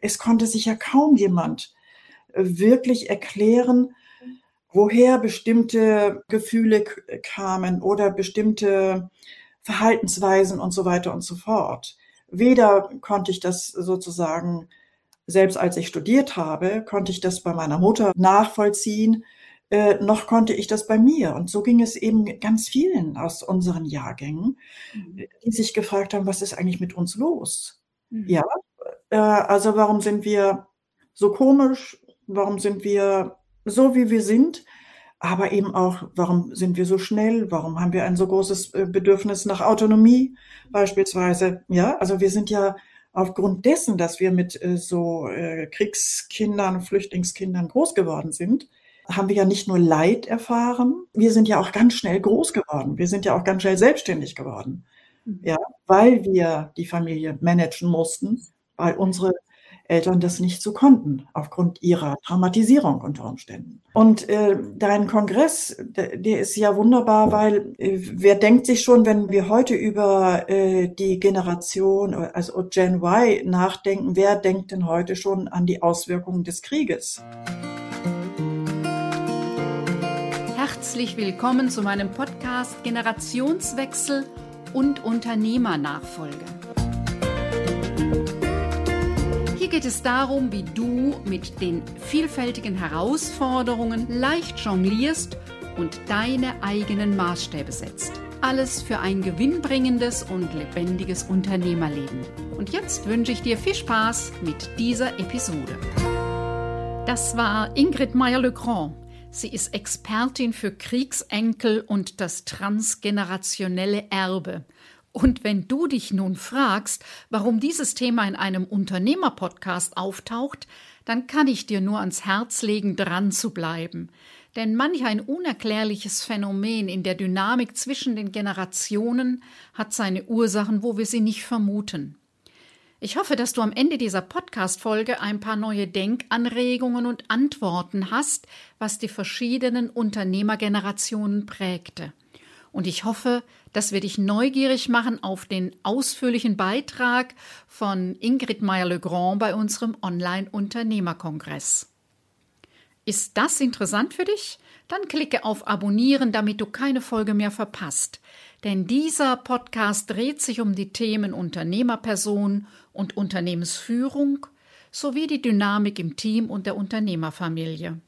Es konnte sich ja kaum jemand äh, wirklich erklären, woher bestimmte Gefühle kamen oder bestimmte Verhaltensweisen und so weiter und so fort. Weder konnte ich das sozusagen, selbst als ich studiert habe, konnte ich das bei meiner Mutter nachvollziehen, äh, noch konnte ich das bei mir. Und so ging es eben ganz vielen aus unseren Jahrgängen, mhm. die sich gefragt haben, was ist eigentlich mit uns los? Mhm. Ja, äh, also warum sind wir so komisch? Warum sind wir so, wie wir sind? Aber eben auch, warum sind wir so schnell? Warum haben wir ein so großes äh, Bedürfnis nach Autonomie beispielsweise? Ja, also wir sind ja aufgrund dessen, dass wir mit äh, so äh, Kriegskindern, Flüchtlingskindern groß geworden sind, haben wir ja nicht nur Leid erfahren, wir sind ja auch ganz schnell groß geworden. Wir sind ja auch ganz schnell selbstständig geworden. Mhm. Ja, weil wir die Familie managen mussten, weil unsere Eltern das nicht so konnten, aufgrund ihrer Traumatisierung unter Umständen. Und äh, dein Kongress, der, der, ist ja wunderbar, weil äh, wer denkt sich schon, wenn wir heute über äh, die Generation, also Gen Y nachdenken, wer denkt denn heute schon an die Auswirkungen des Krieges? Herzlich willkommen zu meinem Podcast Generationswechsel und Unternehmernachfolge. Hier geht es darum, wie du mit den vielfältigen Herausforderungen leicht jonglierst und deine eigenen Maßstäbe setzt. Alles für ein gewinnbringendes und lebendiges Unternehmerleben. Und jetzt wünsche ich dir viel Spaß mit dieser Episode. Das war Ingrid Meyer-Legrand. Sie ist Expertin für Kriegsenkel und das transgenerationelle Erbe. Und wenn du dich nun fragst, warum dieses Thema in einem Unternehmerpodcast auftaucht, dann kann ich dir nur ans Herz legen, dran zu bleiben. Denn manch ein unerklärliches Phänomen in der Dynamik zwischen den Generationen hat seine Ursachen, wo wir sie nicht vermuten. Ich hoffe, dass du am Ende dieser Podcast-Folge ein paar neue Denkanregungen und Antworten hast, was die verschiedenen Unternehmergenerationen prägte. Und ich hoffe, dass wir dich neugierig machen auf den ausführlichen Beitrag von Ingrid Meyer-Legrand bei unserem Online-Unternehmerkongress. Ist das interessant für dich? Dann klicke auf Abonnieren, damit du keine Folge mehr verpasst. Denn dieser Podcast dreht sich um die Themen Unternehmerperson und Unternehmensführung sowie die Dynamik im Team und der Unternehmerfamilie.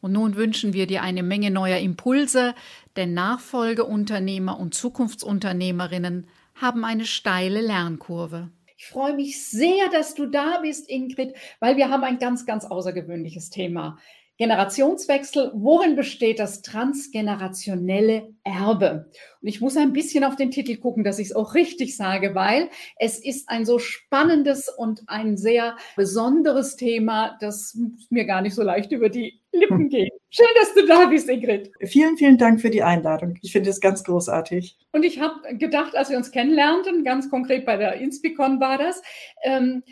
Und nun wünschen wir dir eine Menge neuer Impulse, denn Nachfolgeunternehmer und Zukunftsunternehmerinnen haben eine steile Lernkurve. Ich freue mich sehr, dass du da bist, Ingrid, weil wir haben ein ganz, ganz außergewöhnliches Thema. Generationswechsel, worin besteht das transgenerationelle Erbe? Und ich muss ein bisschen auf den Titel gucken, dass ich es auch richtig sage, weil es ist ein so spannendes und ein sehr besonderes Thema, das mir gar nicht so leicht über die Lippen hm. geht. Schön, dass du da bist, Ingrid. Vielen, vielen Dank für die Einladung. Ich finde es ganz großartig. Und ich habe gedacht, als wir uns kennenlernten, ganz konkret bei der Inspicon war das, ähm,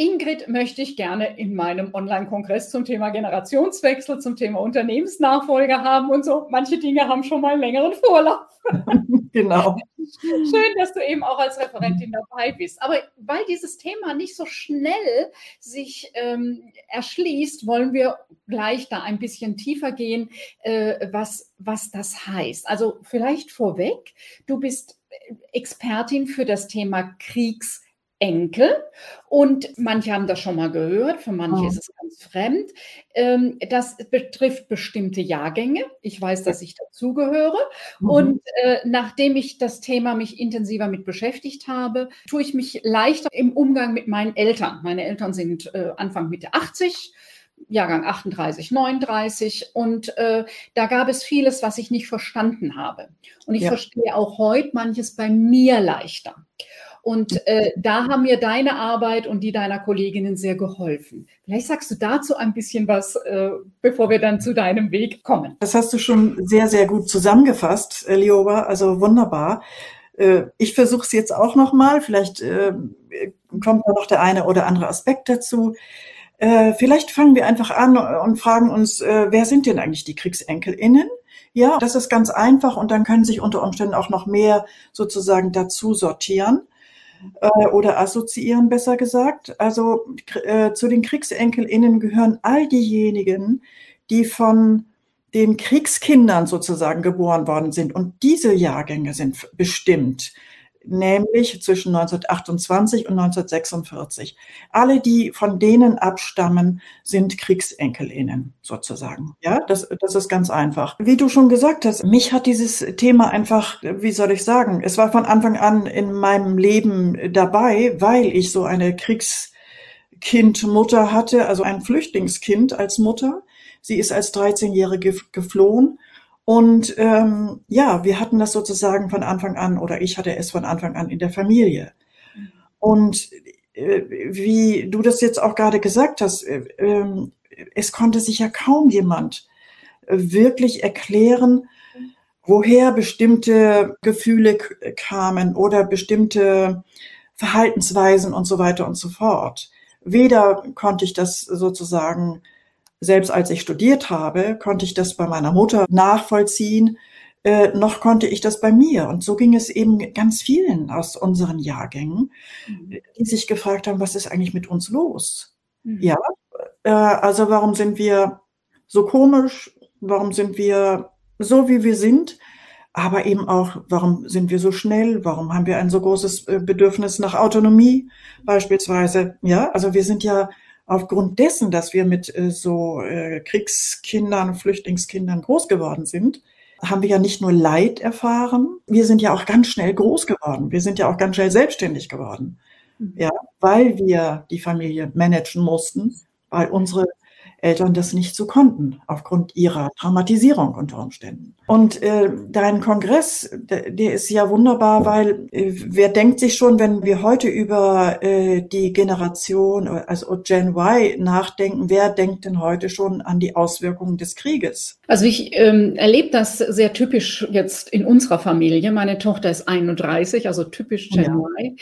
Ingrid möchte ich gerne in meinem Online-Kongress zum Thema Generationswechsel, zum Thema Unternehmensnachfolge haben und so. Manche Dinge haben schon mal einen längeren Vorlauf. genau. Schön, dass du eben auch als Referentin dabei bist. Aber weil dieses Thema nicht so schnell sich ähm, erschließt, wollen wir gleich da ein bisschen tiefer gehen, äh, was, was das heißt. Also vielleicht vorweg, du bist Expertin für das Thema Kriegs- Enkel. Und manche haben das schon mal gehört, für manche oh. ist es ganz fremd. Ähm, das betrifft bestimmte Jahrgänge. Ich weiß, dass ich dazugehöre. Mhm. Und äh, nachdem ich das Thema mich intensiver mit beschäftigt habe, tue ich mich leichter im Umgang mit meinen Eltern. Meine Eltern sind äh, Anfang Mitte 80. Jahrgang 38, 39 und äh, da gab es vieles, was ich nicht verstanden habe. Und ich ja. verstehe auch heute manches bei mir leichter. Und äh, da haben mir deine Arbeit und die deiner Kolleginnen sehr geholfen. Vielleicht sagst du dazu ein bisschen was, äh, bevor wir dann zu deinem Weg kommen. Das hast du schon sehr, sehr gut zusammengefasst, äh, Lioba. Also wunderbar. Äh, ich versuche es jetzt auch nochmal. Vielleicht äh, kommt da noch der eine oder andere Aspekt dazu. Äh, vielleicht fangen wir einfach an und fragen uns, äh, wer sind denn eigentlich die KriegsenkelInnen? Ja, das ist ganz einfach und dann können sich unter Umständen auch noch mehr sozusagen dazu sortieren. Äh, oder assoziieren, besser gesagt. Also äh, zu den KriegsenkelInnen gehören all diejenigen, die von den Kriegskindern sozusagen geboren worden sind. Und diese Jahrgänge sind bestimmt nämlich zwischen 1928 und 1946. Alle, die von denen abstammen, sind Kriegsenkelinnen sozusagen. Ja, das, das ist ganz einfach. Wie du schon gesagt hast, mich hat dieses Thema einfach, wie soll ich sagen, es war von Anfang an in meinem Leben dabei, weil ich so eine Kriegskindmutter hatte, also ein Flüchtlingskind als Mutter. Sie ist als 13-Jährige geflohen und ähm, ja, wir hatten das sozusagen von Anfang an, oder ich hatte es von Anfang an in der Familie. Und äh, wie du das jetzt auch gerade gesagt hast, äh, äh, es konnte sich ja kaum jemand wirklich erklären, woher bestimmte Gefühle kamen oder bestimmte Verhaltensweisen und so weiter und so fort. Weder konnte ich das sozusagen selbst als ich studiert habe, konnte ich das bei meiner Mutter nachvollziehen, äh, noch konnte ich das bei mir. Und so ging es eben ganz vielen aus unseren Jahrgängen, mhm. die sich gefragt haben, was ist eigentlich mit uns los? Mhm. Ja, äh, also warum sind wir so komisch? Warum sind wir so, wie wir sind? Aber eben auch, warum sind wir so schnell? Warum haben wir ein so großes äh, Bedürfnis nach Autonomie beispielsweise? Ja, also wir sind ja aufgrund dessen, dass wir mit äh, so äh, Kriegskindern, Flüchtlingskindern groß geworden sind, haben wir ja nicht nur Leid erfahren, wir sind ja auch ganz schnell groß geworden. Wir sind ja auch ganz schnell selbstständig geworden. Mhm. Ja, weil wir die Familie managen mussten, weil unsere Eltern das nicht so konnten, aufgrund ihrer Traumatisierung unter Umständen. Und äh, dein Kongress, der, der, ist ja wunderbar, weil äh, wer denkt sich schon, wenn wir heute über äh, die Generation, also Gen Y nachdenken, wer denkt denn heute schon an die Auswirkungen des Krieges? Also ich ähm, erlebe das sehr typisch jetzt in unserer Familie. Meine Tochter ist 31, also typisch Gen ja. Y,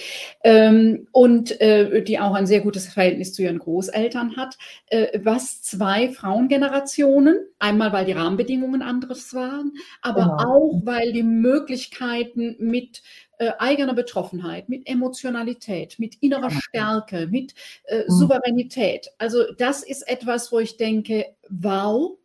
ähm, und äh, die auch ein sehr gutes Verhältnis zu ihren Großeltern hat, äh, was zwei Frauengenerationen. Einmal, weil die Rahmenbedingungen anderes waren, aber genau. auch, weil die Möglichkeiten mit äh, eigener Betroffenheit, mit Emotionalität, mit innerer Stärke, mit äh, mhm. Souveränität. Also das ist etwas, wo ich denke, wow,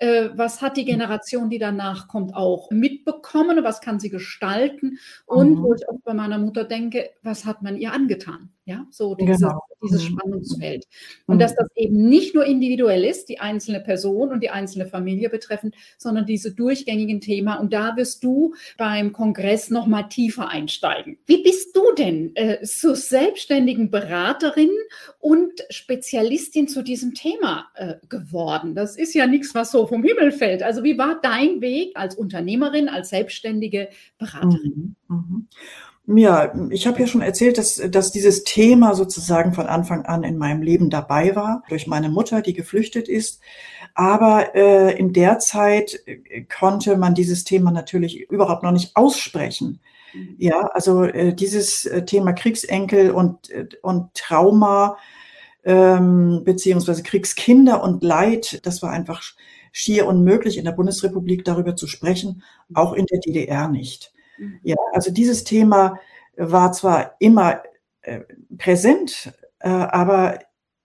was hat die Generation, die danach kommt, auch mitbekommen, was kann sie gestalten und mhm. wo ich auch bei meiner Mutter denke, was hat man ihr angetan? Ja, so dieses, genau. dieses mhm. Spannungsfeld. Und mhm. dass das eben nicht nur individuell ist, die einzelne Person und die einzelne Familie betreffend, sondern diese durchgängigen Themen. Und da wirst du beim Kongress nochmal tiefer einsteigen. Wie bist du denn äh, zur selbstständigen Beraterin und Spezialistin zu diesem Thema äh, geworden? Das ist ja nichts, was so vom Himmel fällt. Also wie war dein Weg als Unternehmerin, als selbstständige Beraterin? Mhm. Mhm. Ja, ich habe ja schon erzählt, dass, dass dieses Thema sozusagen von Anfang an in meinem Leben dabei war, durch meine Mutter, die geflüchtet ist. Aber äh, in der Zeit äh, konnte man dieses Thema natürlich überhaupt noch nicht aussprechen. Mhm. Ja, also äh, dieses äh, Thema Kriegsenkel und, äh, und Trauma, ähm, beziehungsweise Kriegskinder und Leid, das war einfach schier unmöglich in der Bundesrepublik darüber zu sprechen, auch in der DDR nicht. Ja, also dieses Thema war zwar immer äh, präsent, äh, aber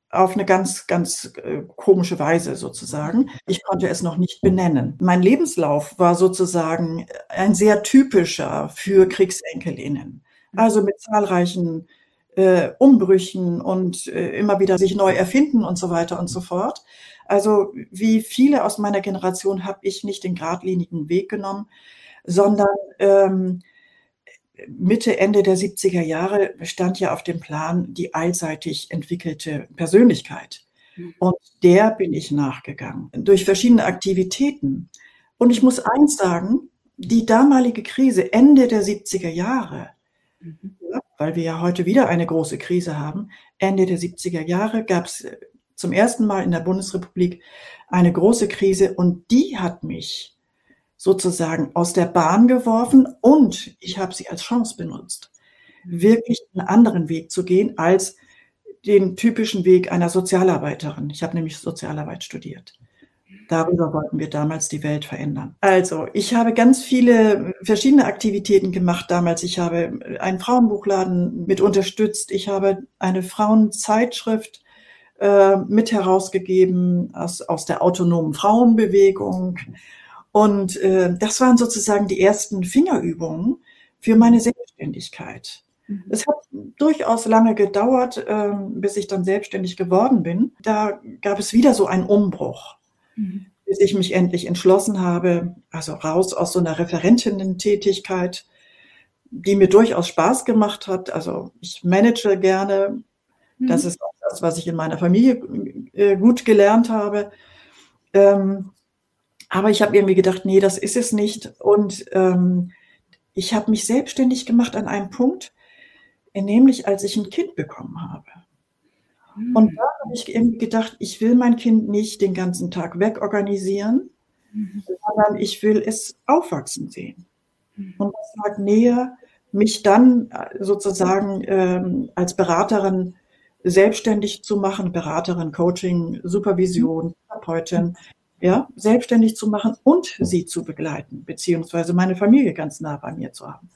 auf eine ganz, ganz äh, komische Weise sozusagen. Ich konnte es noch nicht benennen. Mein Lebenslauf war sozusagen ein sehr typischer für Kriegsenkelinnen. Also mit zahlreichen äh, Umbrüchen und äh, immer wieder sich neu erfinden und so weiter und so fort. Also wie viele aus meiner Generation habe ich nicht den geradlinigen Weg genommen, sondern ähm, Mitte, Ende der 70er Jahre stand ja auf dem Plan die allseitig entwickelte Persönlichkeit. Mhm. Und der bin ich nachgegangen durch verschiedene Aktivitäten. Und ich muss eins sagen, die damalige Krise Ende der 70er Jahre, mhm. Weil wir ja heute wieder eine große Krise haben, Ende der 70er Jahre gab es zum ersten Mal in der Bundesrepublik eine große Krise und die hat mich sozusagen aus der Bahn geworfen und ich habe sie als Chance benutzt, wirklich einen anderen Weg zu gehen als den typischen Weg einer Sozialarbeiterin. Ich habe nämlich Sozialarbeit studiert. Darüber wollten wir damals die Welt verändern. Also, ich habe ganz viele verschiedene Aktivitäten gemacht damals. Ich habe einen Frauenbuchladen mit unterstützt. Ich habe eine Frauenzeitschrift äh, mit herausgegeben aus, aus der autonomen Frauenbewegung. Und äh, das waren sozusagen die ersten Fingerübungen für meine Selbstständigkeit. Mhm. Es hat durchaus lange gedauert, äh, bis ich dann selbstständig geworden bin. Da gab es wieder so einen Umbruch, mhm. bis ich mich endlich entschlossen habe, also raus aus so einer Referentinnen-Tätigkeit, die mir durchaus Spaß gemacht hat. Also ich manage gerne. Mhm. Das ist auch das, was ich in meiner Familie äh, gut gelernt habe. Ähm, aber ich habe irgendwie gedacht, nee, das ist es nicht. Und ähm, ich habe mich selbstständig gemacht an einem Punkt, nämlich als ich ein Kind bekommen habe. Mhm. Und da habe ich irgendwie gedacht, ich will mein Kind nicht den ganzen Tag wegorganisieren, mhm. sondern ich will es aufwachsen sehen. Mhm. Und das lag näher, mich dann äh, sozusagen ähm, als Beraterin selbstständig zu machen, Beraterin, Coaching, Supervision, Therapeutin, ja, selbstständig zu machen und sie zu begleiten, beziehungsweise meine Familie ganz nah bei mir zu haben.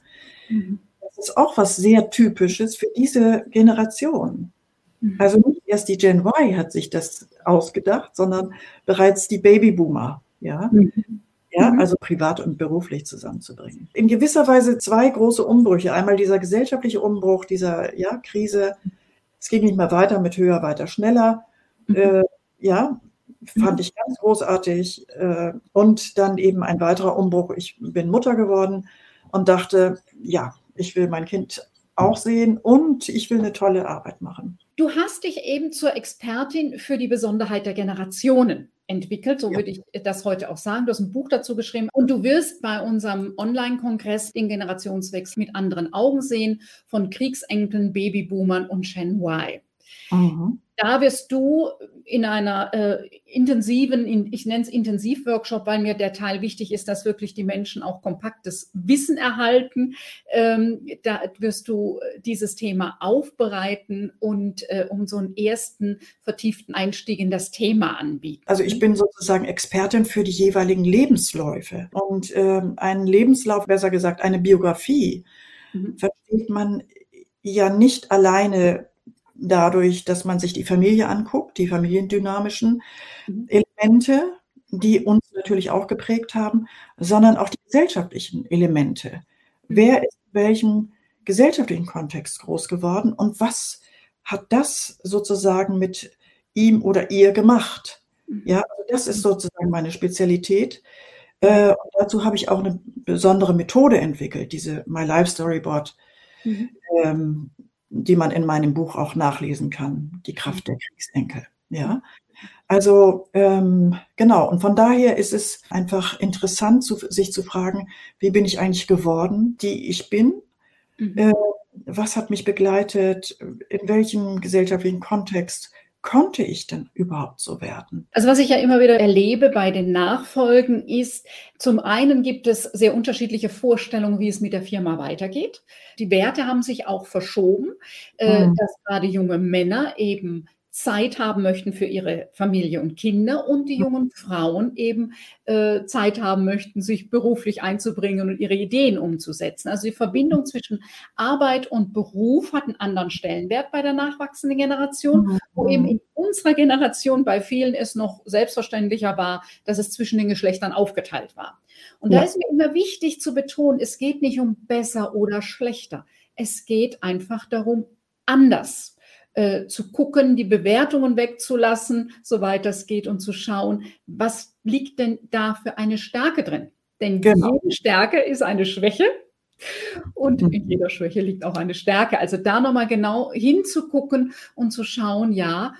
Mhm. Das ist auch was sehr Typisches für diese Generation. Mhm. Also nicht erst die Gen Y hat sich das ausgedacht, sondern bereits die Babyboomer, ja. Mhm. Ja, mhm. also privat und beruflich zusammenzubringen. In gewisser Weise zwei große Umbrüche. Einmal dieser gesellschaftliche Umbruch, dieser ja, Krise. Es ging nicht mehr weiter mit höher, weiter, schneller. Mhm. Äh, ja, fand mhm. ich ganz großartig. Äh, und dann eben ein weiterer Umbruch. Ich bin Mutter geworden und dachte, ja, ich will mein Kind auch sehen und ich will eine tolle Arbeit machen. Du hast dich eben zur Expertin für die Besonderheit der Generationen entwickelt, so ja. würde ich das heute auch sagen. Du hast ein Buch dazu geschrieben und du wirst bei unserem Online-Kongress den Generationswechsel mit anderen Augen sehen, von Kriegsenkeln, Babyboomern und Gen Y. Mhm da wirst du in einer äh, intensiven, in, ich nenne es Intensivworkshop, weil mir der Teil wichtig ist, dass wirklich die Menschen auch kompaktes Wissen erhalten. Ähm, da wirst du dieses Thema aufbereiten und äh, um so einen ersten vertieften Einstieg in das Thema anbieten. Also ich bin sozusagen Expertin für die jeweiligen Lebensläufe und ähm, einen Lebenslauf, besser gesagt eine Biografie, mhm. versteht man ja nicht alleine dadurch, dass man sich die Familie anguckt, die familiendynamischen mhm. Elemente, die uns natürlich auch geprägt haben, sondern auch die gesellschaftlichen Elemente. Mhm. Wer ist in welchem gesellschaftlichen Kontext groß geworden und was hat das sozusagen mit ihm oder ihr gemacht? Mhm. Ja, also das ist sozusagen meine Spezialität. Äh, dazu habe ich auch eine besondere Methode entwickelt, diese My Life Storyboard. Mhm. Ähm, die man in meinem Buch auch nachlesen kann, die Kraft der Kriegsenkel. Ja, also ähm, genau. Und von daher ist es einfach interessant, zu, sich zu fragen, wie bin ich eigentlich geworden, die ich bin? Mhm. Äh, was hat mich begleitet? In welchem gesellschaftlichen Kontext konnte ich denn überhaupt so werden? Also was ich ja immer wieder erlebe bei den Nachfolgen ist, zum einen gibt es sehr unterschiedliche Vorstellungen, wie es mit der Firma weitergeht. Die Werte haben sich auch verschoben, mhm. dass gerade junge Männer eben Zeit haben möchten für ihre Familie und Kinder und die jungen Frauen eben äh, Zeit haben möchten, sich beruflich einzubringen und ihre Ideen umzusetzen. Also die Verbindung zwischen Arbeit und Beruf hat einen anderen Stellenwert bei der nachwachsenden Generation, wo eben in unserer Generation bei vielen es noch selbstverständlicher war, dass es zwischen den Geschlechtern aufgeteilt war. Und ja. da ist mir immer wichtig zu betonen, es geht nicht um besser oder schlechter. Es geht einfach darum, anders äh, zu gucken, die Bewertungen wegzulassen, soweit das geht, und zu schauen, was liegt denn da für eine Stärke drin? Denn genau. jede Stärke ist eine Schwäche. Und mhm. in jeder Schwäche liegt auch eine Stärke. Also da nochmal genau hinzugucken und zu schauen, ja,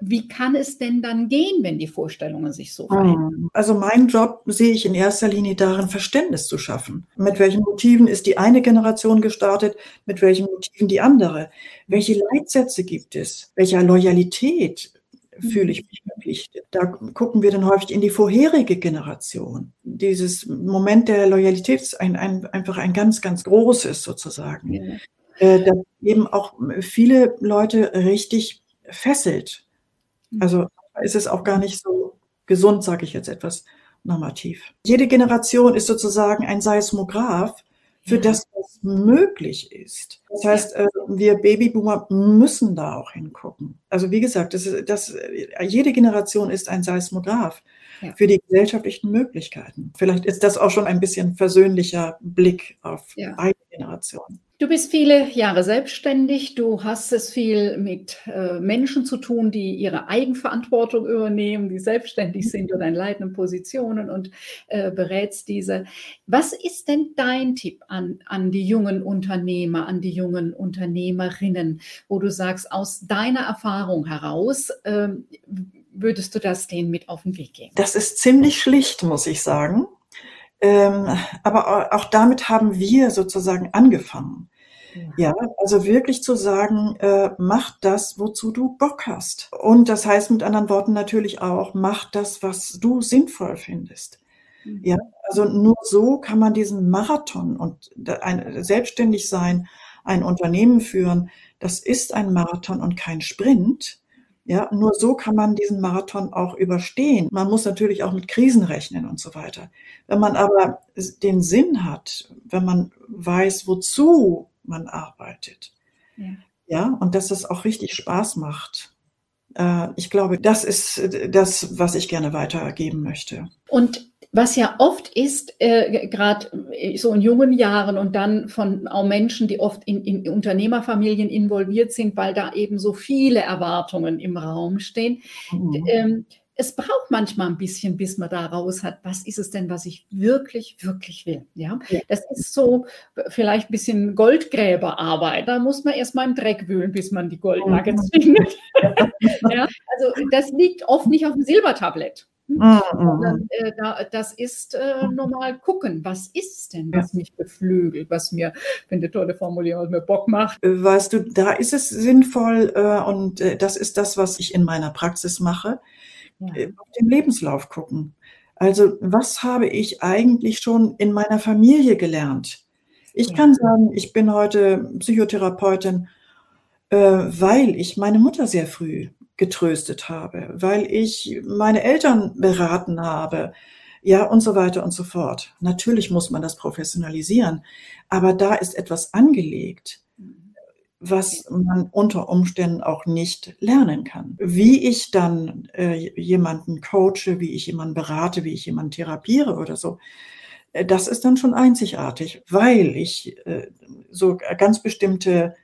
wie kann es denn dann gehen, wenn die Vorstellungen sich so verändern? Also mein Job sehe ich in erster Linie darin, Verständnis zu schaffen. Mit welchen Motiven ist die eine Generation gestartet, mit welchen Motiven die andere? Welche Leitsätze gibt es? Welcher Loyalität fühle ich mich verpflichtet? Da gucken wir dann häufig in die vorherige Generation. Dieses Moment der Loyalität ist ein, ein, einfach ein ganz, ganz großes sozusagen. Ja. Äh, da eben auch viele Leute richtig fesselt. Also ist es auch gar nicht so Gesund sage ich jetzt etwas normativ. Jede Generation ist sozusagen ein Seismograph für das, was möglich ist. Das heißt, äh, wir Babyboomer müssen da auch hingucken. Also wie gesagt, das, das, jede Generation ist ein Seismograph ja. für die gesellschaftlichen Möglichkeiten. Vielleicht ist das auch schon ein bisschen versöhnlicher Blick auf ja. beide Generationen. Du bist viele Jahre selbstständig. Du hast es viel mit äh, Menschen zu tun, die ihre Eigenverantwortung übernehmen, die selbstständig sind oder in leitenden Positionen und äh, berätst diese. Was ist denn dein Tipp an, an die jungen Unternehmer, an die jungen Unternehmerinnen, wo du sagst, aus deiner Erfahrung heraus, äh, würdest du das denen mit auf den Weg geben? Das ist ziemlich schlicht, muss ich sagen. Ähm, aber auch damit haben wir sozusagen angefangen. Ja, also wirklich zu sagen, äh, mach das, wozu du Bock hast. Und das heißt mit anderen Worten natürlich auch, mach das, was du sinnvoll findest. Mhm. Ja, also nur so kann man diesen Marathon und ein, selbstständig sein, ein Unternehmen führen, das ist ein Marathon und kein Sprint. Ja, nur so kann man diesen Marathon auch überstehen. Man muss natürlich auch mit Krisen rechnen und so weiter. Wenn man aber den Sinn hat, wenn man weiß, wozu man arbeitet. Ja, ja und dass es auch richtig Spaß macht. Äh, ich glaube, das ist das, was ich gerne weitergeben möchte. Und was ja oft ist, äh, gerade so in jungen Jahren und dann von auch Menschen, die oft in, in, Unternehmerfamilien involviert sind, weil da eben so viele Erwartungen im Raum stehen. Mhm. Ähm, es braucht manchmal ein bisschen, bis man da raus hat, was ist es denn, was ich wirklich, wirklich will. Ja, ja. das ist so vielleicht ein bisschen Goldgräberarbeit. Da muss man erstmal im Dreck wühlen, bis man die Goldnuggets mhm. findet. ja, also das liegt oft nicht auf dem Silbertablett. Hm? Mhm. äh, da, das ist äh, normal gucken, was ist denn, was mich beflügelt, was mir, wenn die tolle Formulierung, was mir Bock macht. Äh, weißt du, da ist es sinnvoll äh, und äh, das ist das, was ich in meiner Praxis mache ja. auf den Lebenslauf gucken. Also was habe ich eigentlich schon in meiner Familie gelernt? Ich ja. kann sagen, ich bin heute Psychotherapeutin, äh, weil ich meine Mutter sehr früh getröstet habe, weil ich meine Eltern beraten habe, ja, und so weiter und so fort. Natürlich muss man das professionalisieren, aber da ist etwas angelegt was man unter Umständen auch nicht lernen kann. Wie ich dann äh, jemanden coache, wie ich jemanden berate, wie ich jemanden therapiere oder so, äh, das ist dann schon einzigartig, weil ich äh, so ganz bestimmte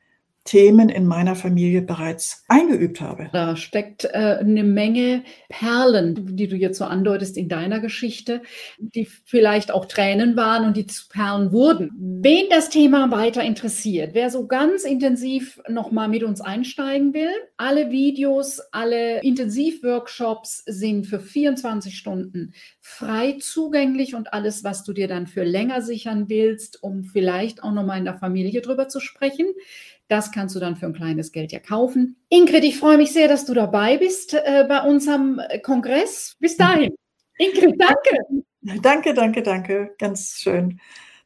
Themen in meiner Familie bereits eingeübt habe. Da steckt äh, eine Menge Perlen, die du jetzt so andeutest in deiner Geschichte, die vielleicht auch Tränen waren und die zu Perlen wurden. Wen das Thema weiter interessiert, wer so ganz intensiv nochmal mit uns einsteigen will, alle Videos, alle Intensivworkshops sind für 24 Stunden frei zugänglich und alles, was du dir dann für länger sichern willst, um vielleicht auch nochmal in der Familie drüber zu sprechen, das kannst du dann für ein kleines Geld ja kaufen. Ingrid, ich freue mich sehr, dass du dabei bist äh, bei unserem äh, Kongress. Bis dahin. Ingrid, danke. Danke, danke, danke. Ganz schön.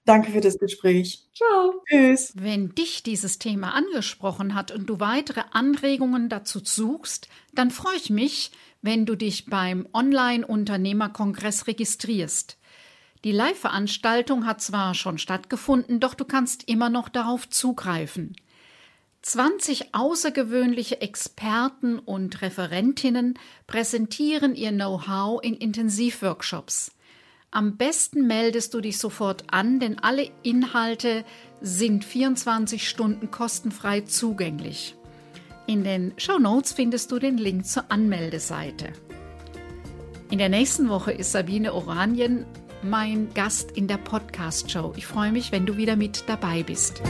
Danke für das Gespräch. Ciao. Tschüss. Wenn dich dieses Thema angesprochen hat und du weitere Anregungen dazu suchst, dann freue ich mich, wenn du dich beim Online-Unternehmerkongress registrierst. Die Live-Veranstaltung hat zwar schon stattgefunden, doch du kannst immer noch darauf zugreifen. 20 außergewöhnliche Experten und Referentinnen präsentieren ihr Know-how in Intensivworkshops. Am besten meldest du dich sofort an, denn alle Inhalte sind 24 Stunden kostenfrei zugänglich. In den Show Notes findest du den Link zur Anmeldeseite. In der nächsten Woche ist Sabine Oranien mein Gast in der Podcast-Show. Ich freue mich, wenn du wieder mit dabei bist.